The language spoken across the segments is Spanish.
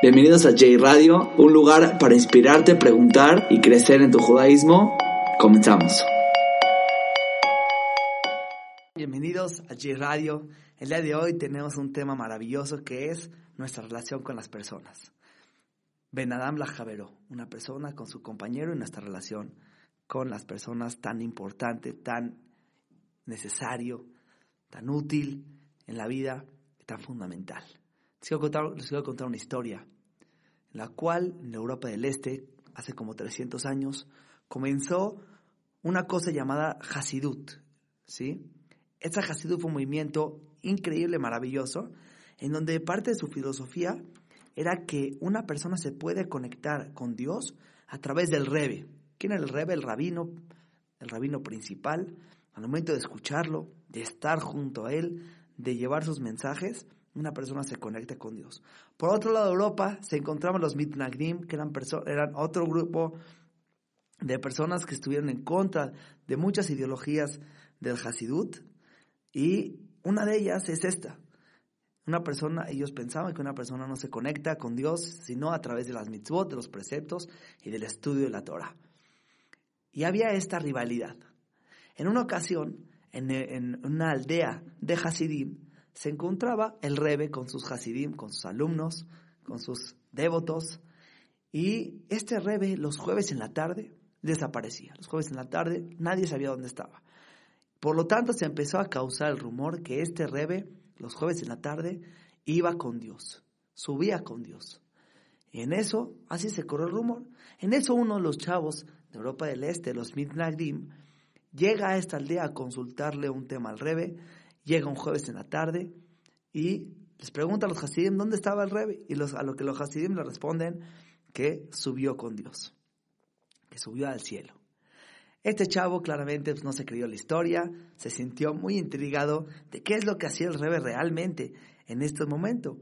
Bienvenidos a J Radio, un lugar para inspirarte, preguntar y crecer en tu judaísmo. Comenzamos. Bienvenidos a J Radio. El día de hoy tenemos un tema maravilloso que es nuestra relación con las personas. Ben Adam Lajavero, una persona con su compañero y nuestra relación con las personas tan importante, tan necesario, tan útil en la vida, tan fundamental. Les quiero, contar, les quiero contar una historia la cual en Europa del Este, hace como 300 años, comenzó una cosa llamada Hasidut. ¿sí? Esta Hasidut fue un movimiento increíble, maravilloso, en donde parte de su filosofía era que una persona se puede conectar con Dios a través del Rebe. ¿Quién era el Rebe? El rabino, el rabino principal. Al momento de escucharlo, de estar junto a él, de llevar sus mensajes, una persona se conecta con Dios. Por otro lado Europa se encontraban los Mitnagdim, que eran, eran otro grupo de personas que estuvieron en contra de muchas ideologías del Hasidut, y una de ellas es esta. Una persona, ellos pensaban que una persona no se conecta con Dios sino a través de las mitzvot, de los preceptos y del estudio de la Torah. Y había esta rivalidad. En una ocasión, en, en una aldea de Hasidim, se encontraba el Rebe con sus Hasidim, con sus alumnos, con sus devotos, y este Rebe los jueves en la tarde desaparecía. Los jueves en la tarde nadie sabía dónde estaba. Por lo tanto, se empezó a causar el rumor que este Rebe, los jueves en la tarde, iba con Dios, subía con Dios. En eso, así se corrió el rumor. En eso uno de los chavos de Europa del Este, los Mitnagdim, llega a esta aldea a consultarle un tema al Rebe, llega un jueves en la tarde y les pregunta a los Hasidim dónde estaba el Rebe. Y los, a lo que los Hasidim le responden que subió con Dios, que subió al cielo. Este chavo claramente pues, no se creyó la historia, se sintió muy intrigado de qué es lo que hacía el Rebe realmente en este momento.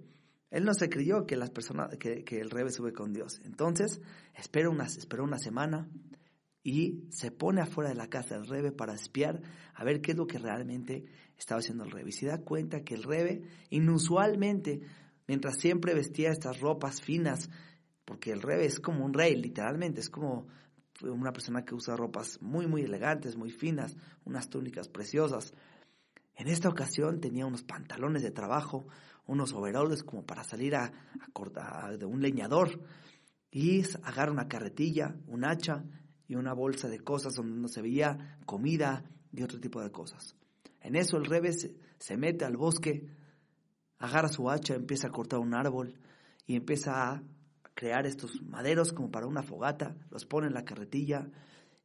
Él no se creyó que, las personas, que, el Rebe sube con Dios. Entonces, espera una, esperó una semana y se pone afuera de la casa del Rebe para espiar a ver qué es lo que realmente estaba haciendo el Rebe. Y se da cuenta que el Rebe, inusualmente, mientras siempre vestía estas ropas finas, porque el Rebe es como un rey, literalmente, es como una persona que usa ropas muy, muy elegantes, muy finas, unas túnicas preciosas. En esta ocasión tenía unos pantalones de trabajo, unos overoles como para salir a, cortar de un leñador y agarra una carretilla, un hacha y una bolsa de cosas donde no se veía comida y otro tipo de cosas. En eso el rebe se, mete al bosque, agarra su hacha, empieza a cortar un árbol y empieza a crear estos maderos como para una fogata, los pone en la carretilla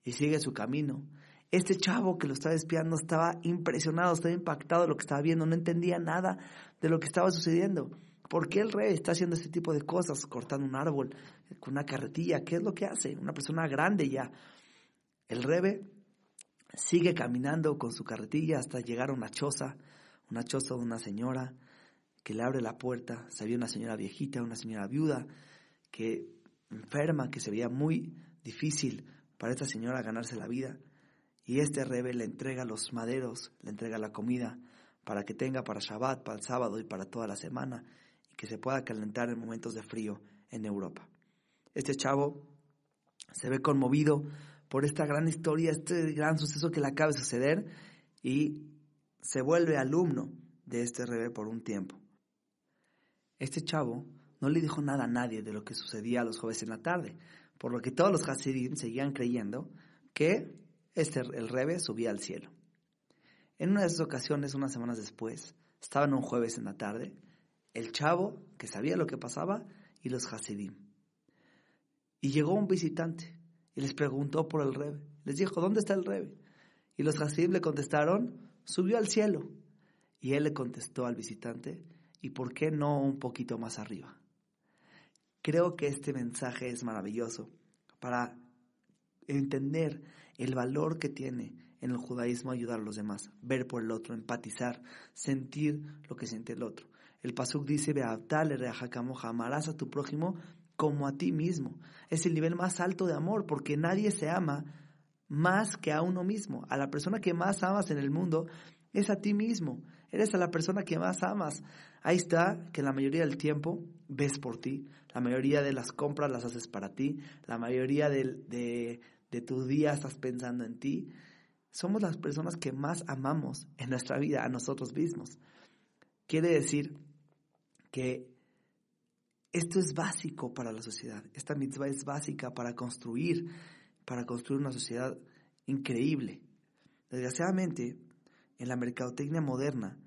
y sigue su camino. Este chavo que lo estaba espiando estaba impresionado, estaba impactado de lo que estaba viendo, no entendía nada de lo que estaba sucediendo. ¿Por qué el rey está haciendo este tipo de cosas, cortando un árbol con una carretilla? ¿Qué es lo que hace? Una persona grande ya. El rebe sigue caminando con su carretilla hasta llegar a una choza, una choza de una señora que le abre la puerta. Se ve una señora viejita, una señora viuda, que enferma, que se veía muy difícil para esta señora ganarse la vida. Y este rebe le entrega los maderos, le entrega la comida para que tenga para Shabbat, para el sábado y para toda la semana y que se pueda calentar en momentos de frío en Europa. Este chavo se ve conmovido por esta gran historia, este gran suceso que le acaba de suceder y se vuelve alumno de este rebe por un tiempo. Este chavo no le dijo nada a nadie de lo que sucedía a los jueves en la tarde, por lo que todos los Hasidim seguían creyendo que este, el Rebe subía al cielo. En una de esas ocasiones, unas semanas después, estaban un jueves en la tarde, el chavo que sabía lo que pasaba y los Hasidim. Y llegó un visitante y les preguntó por el Rebe. Les dijo, ¿dónde está el Rebe? Y los Hasidim le contestaron, subió al cielo. Y él le contestó al visitante, ¿Y por qué no un poquito más arriba? Creo que este mensaje es maravilloso para entender el valor que tiene en el judaísmo ayudar a los demás, ver por el otro, empatizar, sentir lo que siente el otro. El pasuk dice, amarás a tu prójimo como a ti mismo. Es el nivel más alto de amor porque nadie se ama más que a uno mismo. A la persona que más amas en el mundo es a ti mismo. Eres a la persona que más amas. Ahí está que la mayoría del tiempo ves por ti. La mayoría de las compras las haces para ti. La mayoría de, de, de tu día estás pensando en ti. Somos las personas que más amamos en nuestra vida a nosotros mismos. Quiere decir que esto es básico para la sociedad. Esta mitzvah es básica para construir, para construir una sociedad increíble. Desgraciadamente, en la mercadotecnia moderna,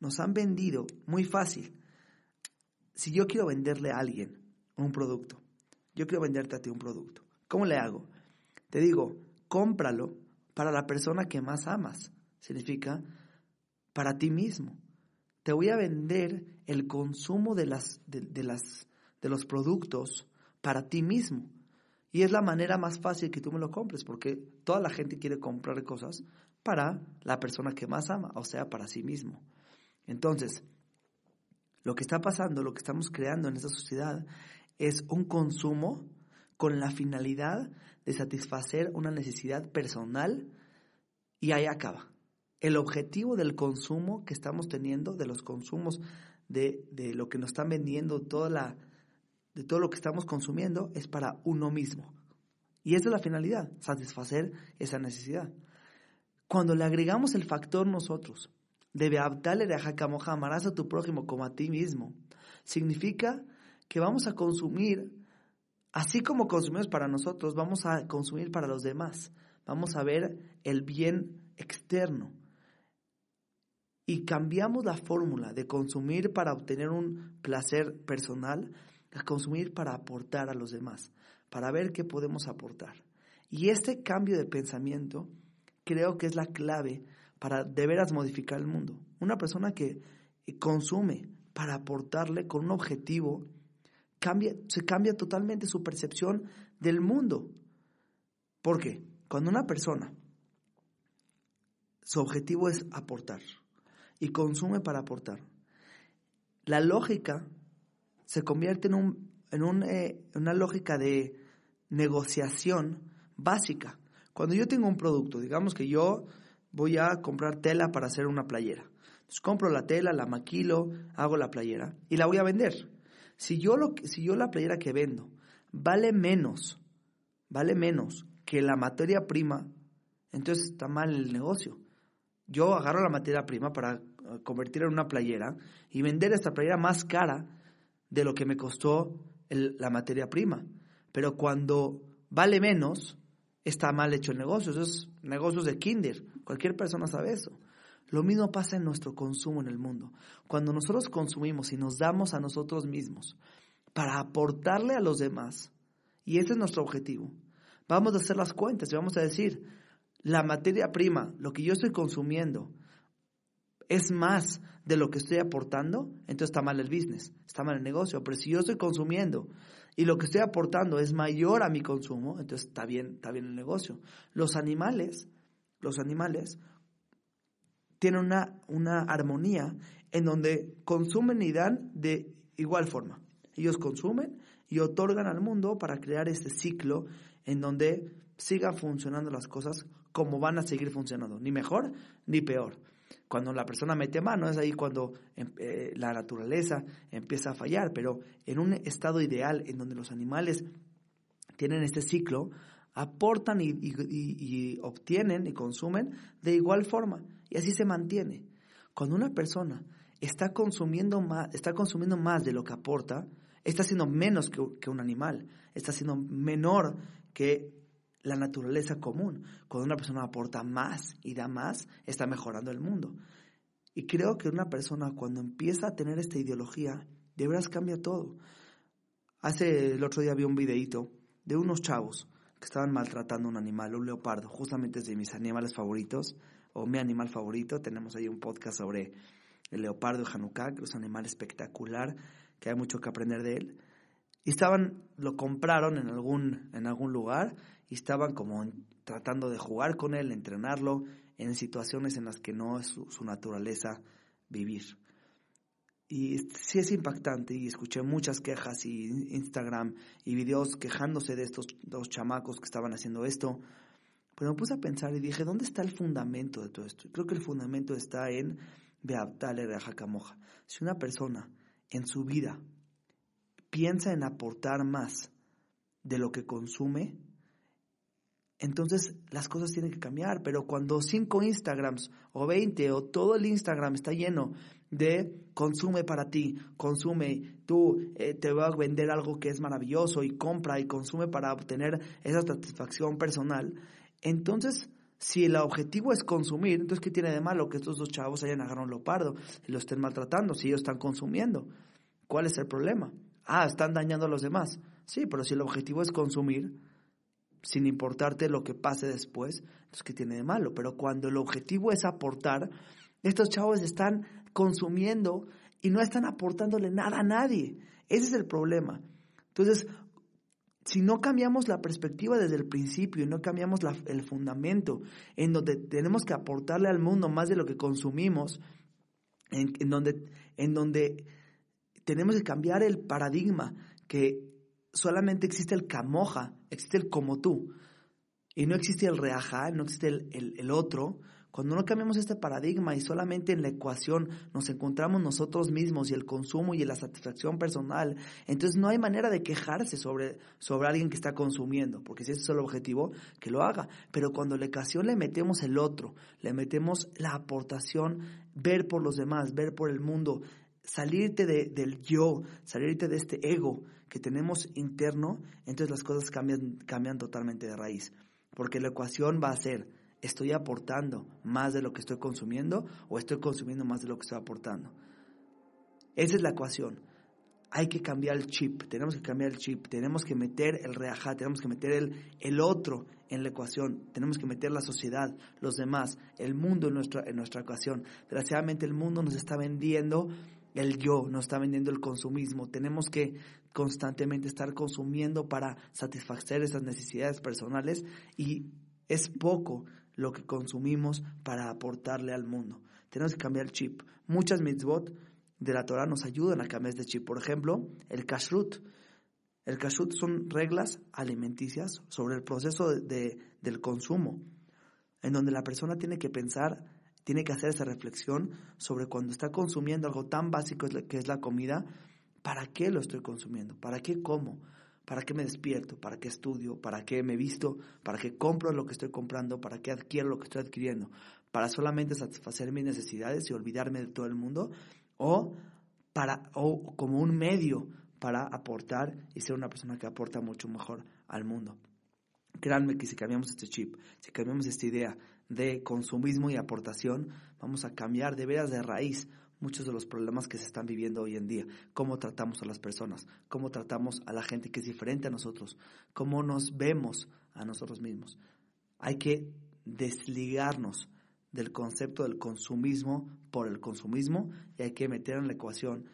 nos han vendido muy fácil. Si yo quiero venderle a alguien un producto, yo quiero venderte a ti un producto, ¿cómo le hago? Te digo, cómpralo para la persona que más amas. Significa para ti mismo. Te voy a vender el consumo de, las, de, las, de los productos para ti mismo. Y es la manera más fácil que tú me lo compres, porque toda la gente quiere comprar cosas para la persona que más ama, o sea, para sí mismo. Entonces, lo que está pasando, lo que estamos creando en esta sociedad, es un consumo con la finalidad de satisfacer una necesidad personal y ahí acaba. El objetivo del consumo que estamos teniendo, de los consumos, de, lo que nos están vendiendo, toda la, de todo lo que estamos consumiendo, es para uno mismo. Y esa es la finalidad, satisfacer esa necesidad. Cuando le agregamos el factor nosotros, debe abdale de amarás a tu prójimo como a ti mismo, significa que vamos a consumir Así como consumimos para nosotros, vamos a consumir para los demás. Vamos a ver el bien externo. Y cambiamos la fórmula de consumir para obtener un placer personal a consumir para aportar a los demás, para ver qué podemos aportar. Y este cambio de pensamiento creo que es la clave para de veras modificar el mundo. Una persona que consume para aportarle con un objetivo se cambia totalmente su percepción del mundo. ¿Por qué? Cuando una persona, su objetivo es aportar y consume para aportar, la lógica se convierte en, un, en eh, una lógica de negociación básica. Cuando yo tengo un producto, digamos que yo voy a comprar tela para hacer una playera. Entonces compro la tela, la maquilo, hago la playera y la voy a vender. Si yo, lo, si yo la playera que vendo vale menos, vale menos que la materia prima, entonces está mal el negocio. Yo agarro la materia prima para eh, convertirla en una playera y vender esta playera más cara de lo que me costó la materia prima. Pero cuando vale menos, está mal hecho el negocio. Eso es negocios de kinder. Cualquier persona sabe eso. Lo mismo pasa en nuestro consumo en el mundo. Cuando nosotros consumimos y nos damos a nosotros mismos para aportarle a los demás, y ese es nuestro objetivo, vamos a hacer las cuentas y vamos a decir, la materia prima, lo que yo estoy consumiendo, es más de lo que estoy aportando, entonces está mal el business, está mal el negocio. Pero si yo estoy consumiendo y lo que estoy aportando es mayor a mi consumo, entonces está bien, está bien el negocio. Los animales, los animales tienen una, una armonía en donde consumen y dan de igual forma. Ellos consumen y otorgan al mundo para crear este ciclo en donde sigan funcionando las cosas como van a seguir funcionando, ni mejor ni peor. Cuando la persona mete mano es ahí cuando em, eh, la naturaleza empieza a fallar, pero en un estado ideal en donde los animales tienen este ciclo, aportan y, obtienen y consumen de igual forma. Y así se mantiene. Cuando una persona está consumiendo más, está consumiendo más de lo que aporta, está siendo menos que, que un animal, está siendo menor que la naturaleza común. Cuando una persona aporta más y da más, está mejorando el mundo. Y creo que una persona cuando empieza a tener esta ideología, de veras cambia todo. Hace el otro día vi un videíto de unos chavos que estaban maltratando a un animal, un leopardo, justamente es de mis animales favoritos, o mi animal favorito. Tenemos ahí un podcast sobre el leopardo de Hanukkah, que es un animal espectacular, que hay mucho que aprender de él. Y estaban, lo compraron en algún, en algún lugar y estaban como tratando de jugar con él, entrenarlo en situaciones en las que no es su, naturaleza vivir. Y sí es impactante y escuché muchas quejas y Instagram y videos quejándose de estos dos chamacos que estaban haciendo esto. Pero me puse a pensar y dije, ¿dónde está el fundamento de todo esto? creo que el fundamento está en Beabtale Moja. Si una persona en su vida piensa en aportar más de lo que consume, entonces las cosas tienen que cambiar. Pero cuando cinco Instagrams o 20 o todo el Instagram está lleno de consume para ti, consume, tú eh, te voy a vender algo que es maravilloso y compra y consume para obtener esa satisfacción personal, entonces si el objetivo es consumir, entonces ¿qué tiene de malo que estos dos chavos hayan agarrado un leopardo y lo estén maltratando si ellos están consumiendo? ¿Cuál es el problema? Ah, están dañando a los demás. Sí, pero si el objetivo es consumir, sin importarte lo que pase después, entonces ¿qué tiene de malo? Pero cuando el objetivo es aportar, estos chavos están consumiendo y no están aportándole nada a nadie. Ese es el problema. Entonces, si no cambiamos la perspectiva desde el principio y no cambiamos el fundamento en donde tenemos que aportarle al mundo más de lo que consumimos, en, donde, en donde tenemos que cambiar el paradigma que solamente existe el camoja, existe el como tú, y no existe el reaja, no existe el, el otro, cuando no cambiamos este paradigma y solamente en la ecuación nos encontramos nosotros mismos y el consumo y la satisfacción personal, entonces no hay manera de quejarse sobre, sobre alguien que está consumiendo, porque si ese es el objetivo, que lo haga. Pero cuando la ecuación le metemos el otro, le metemos la aportación, ver por los demás, ver por el mundo, salirte de, del yo, salirte de este ego que tenemos interno, entonces las cosas cambian, cambian totalmente de raíz. Porque la ecuación va a ser ¿Estoy aportando más de lo que estoy consumiendo o estoy consumiendo más de lo que estoy aportando? Esa es la ecuación. Hay que cambiar el chip, tenemos que cambiar el chip, tenemos que meter el reajá, tenemos que meter el, el otro en la ecuación, tenemos que meter la sociedad, los demás, el mundo en nuestra, en nuestra ecuación. Desgraciadamente el mundo nos está vendiendo el yo, nos está vendiendo el consumismo. Tenemos que constantemente estar consumiendo para satisfacer esas necesidades personales y es poco lo que consumimos para aportarle al mundo. Tenemos que cambiar el chip. Muchas mitzvot de la Torah nos ayudan a cambiar este chip. Por ejemplo, el kashrut. El kashrut son reglas alimenticias sobre el proceso de, del consumo, en donde la persona tiene que pensar, tiene que hacer esa reflexión sobre cuando está consumiendo algo tan básico que es la comida, ¿para qué lo estoy consumiendo? ¿Para qué como? ¿Para qué me despierto? ¿Para qué estudio? ¿Para qué me visto? ¿Para qué compro lo que estoy comprando? ¿Para qué adquiero lo que estoy adquiriendo? ¿Para solamente satisfacer mis necesidades y olvidarme de todo el mundo? ¿O, para, o como un medio para aportar y ser una persona que aporta mucho mejor al mundo? Créanme que si cambiamos este chip, si cambiamos esta idea de consumismo y aportación, vamos a cambiar de veras de raíz muchos de los problemas que se están viviendo hoy en día, cómo tratamos a las personas, cómo tratamos a la gente que es diferente a nosotros, cómo nos vemos a nosotros mismos. Hay que desligarnos del concepto del consumismo por el consumismo y hay que meter en la ecuación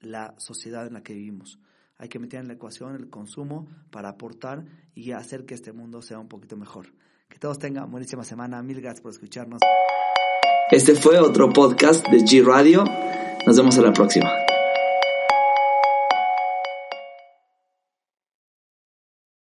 la sociedad en la que vivimos. Hay que meter en la ecuación el consumo para aportar y hacer que este mundo sea un poquito mejor. Que todos tengan buenísima semana. Mil gracias por escucharnos. Este fue otro podcast de G Radio. Nos vemos a la próxima.